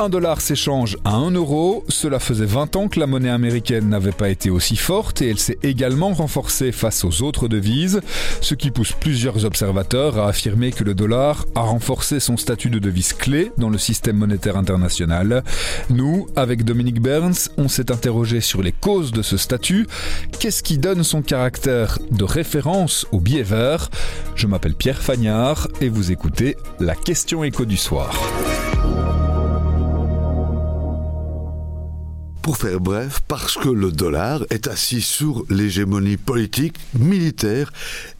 Un dollar s'échange à un euro. Cela faisait 20 ans que la monnaie américaine n'avait pas été aussi forte et elle s'est également renforcée face aux autres devises, ce qui pousse plusieurs observateurs à affirmer que le dollar a renforcé son statut de devise clé dans le système monétaire international. Nous, avec Dominique Burns, on s'est interrogé sur les causes de ce statut. Qu'est-ce qui donne son caractère de référence au billet vert? Je m'appelle Pierre Fagnard et vous écoutez la question écho du soir. Pour faire bref, parce que le dollar est assis sur l'hégémonie politique, militaire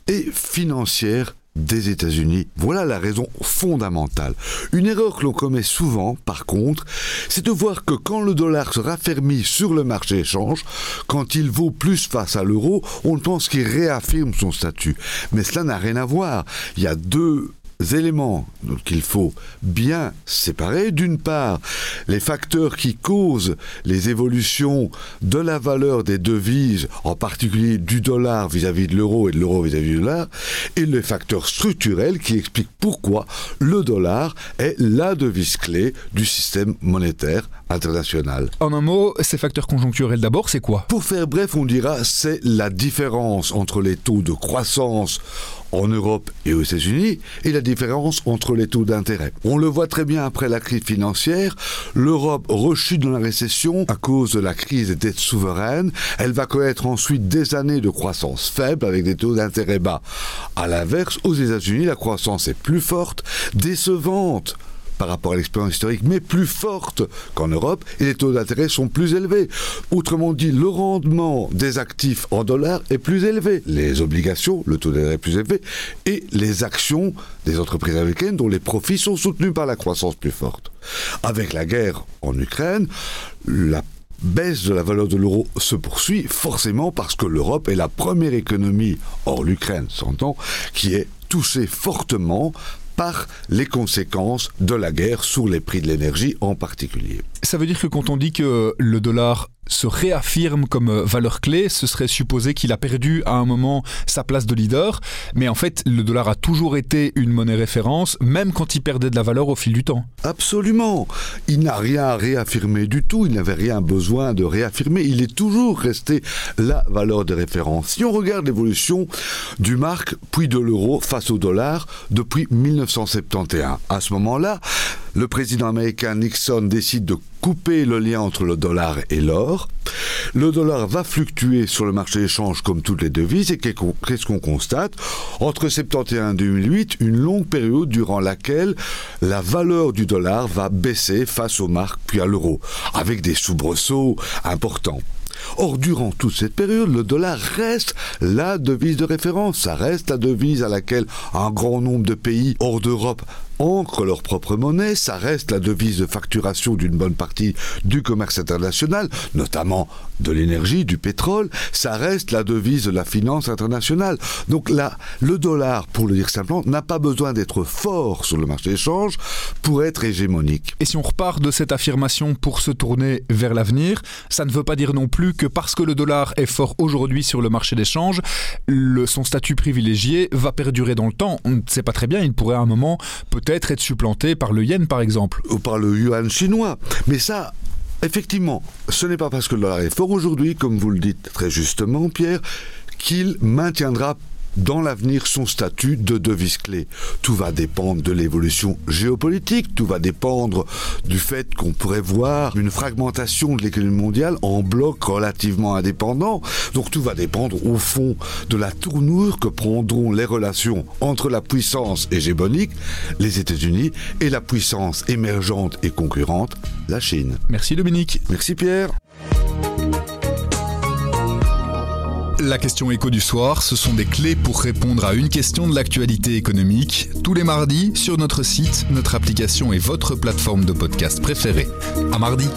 et financière des États-Unis. Voilà la raison fondamentale. Une erreur que l'on commet souvent, par contre, c'est de voir que quand le dollar se raffermit sur le marché échange, quand il vaut plus face à l'euro, on pense qu'il réaffirme son statut. Mais cela n'a rien à voir. Il y a deux éléments qu'il faut bien séparer. D'une part, les facteurs qui causent les évolutions de la valeur des devises, en particulier du dollar vis-à-vis de l'euro et de l'euro vis-à-vis du dollar, et les facteurs structurels qui expliquent pourquoi le dollar est la devise clé du système monétaire international. En un mot, ces facteurs conjoncturels d'abord, c'est quoi? Pour faire bref, on dira c'est la différence entre les taux de croissance en Europe et aux États-Unis et la différence entre les taux d'intérêt. On le voit très bien après la crise financière, l'Europe rechute dans la récession à cause de la crise des dettes souveraines, elle va connaître ensuite des années de croissance faible avec des taux d'intérêt bas. À l'inverse, aux États-Unis, la croissance est plus forte, décevante par rapport à l'expérience historique, mais plus forte qu'en Europe, et les taux d'intérêt sont plus élevés. Autrement dit, le rendement des actifs en dollars est plus élevé. Les obligations, le taux d'intérêt est plus élevé, et les actions des entreprises américaines dont les profits sont soutenus par la croissance plus forte. Avec la guerre en Ukraine, la baisse de la valeur de l'euro se poursuit forcément parce que l'Europe est la première économie, hors l'Ukraine, s'entend, qui est touchée fortement par les conséquences de la guerre sur les prix de l'énergie en particulier. Ça veut dire que quand on dit que le dollar se réaffirme comme euh, valeur clé, ce serait supposer qu'il a perdu à un moment sa place de leader, mais en fait le dollar a toujours été une monnaie référence, même quand il perdait de la valeur au fil du temps. Absolument. Il n'a rien à réaffirmer du tout, il n'avait rien besoin de réaffirmer, il est toujours resté la valeur de référence. Si on regarde l'évolution du marque puis de l'euro face au dollar depuis 1971, à ce moment-là, le président américain Nixon décide de couper le lien entre le dollar et l'or. Le dollar va fluctuer sur le marché d'échange comme toutes les devises et qu'est-ce qu'on constate? Entre 71 et 2008, une longue période durant laquelle la valeur du dollar va baisser face aux marques puis à l'euro, avec des soubresauts importants. Or, durant toute cette période, le dollar reste la devise de référence. Ça reste la devise à laquelle un grand nombre de pays hors d'Europe ancrent leur propre monnaie, ça reste la devise de facturation d'une bonne partie du commerce international, notamment de l'énergie, du pétrole, ça reste la devise de la finance internationale. Donc là, le dollar, pour le dire simplement, n'a pas besoin d'être fort sur le marché d'échange pour être hégémonique. Et si on repart de cette affirmation pour se tourner vers l'avenir, ça ne veut pas dire non plus que parce que le dollar est fort aujourd'hui sur le marché d'échange, son statut privilégié va perdurer dans le temps. On ne sait pas très bien, il pourrait à un moment peut-être être être supplanté par le yen, par exemple. Ou par le yuan chinois. Mais ça, effectivement, ce n'est pas parce que le dollar est fort aujourd'hui, comme vous le dites très justement, Pierre, qu'il maintiendra dans l'avenir son statut de devise clé. Tout va dépendre de l'évolution géopolitique, tout va dépendre du fait qu'on pourrait voir une fragmentation de l'économie mondiale en blocs relativement indépendants. Donc tout va dépendre au fond de la tournure que prendront les relations entre la puissance hégémonique, les États-Unis, et la puissance émergente et concurrente, la Chine. Merci Dominique. Merci Pierre. La question écho du soir, ce sont des clés pour répondre à une question de l'actualité économique, tous les mardis sur notre site, notre application et votre plateforme de podcast préférée. À mardi.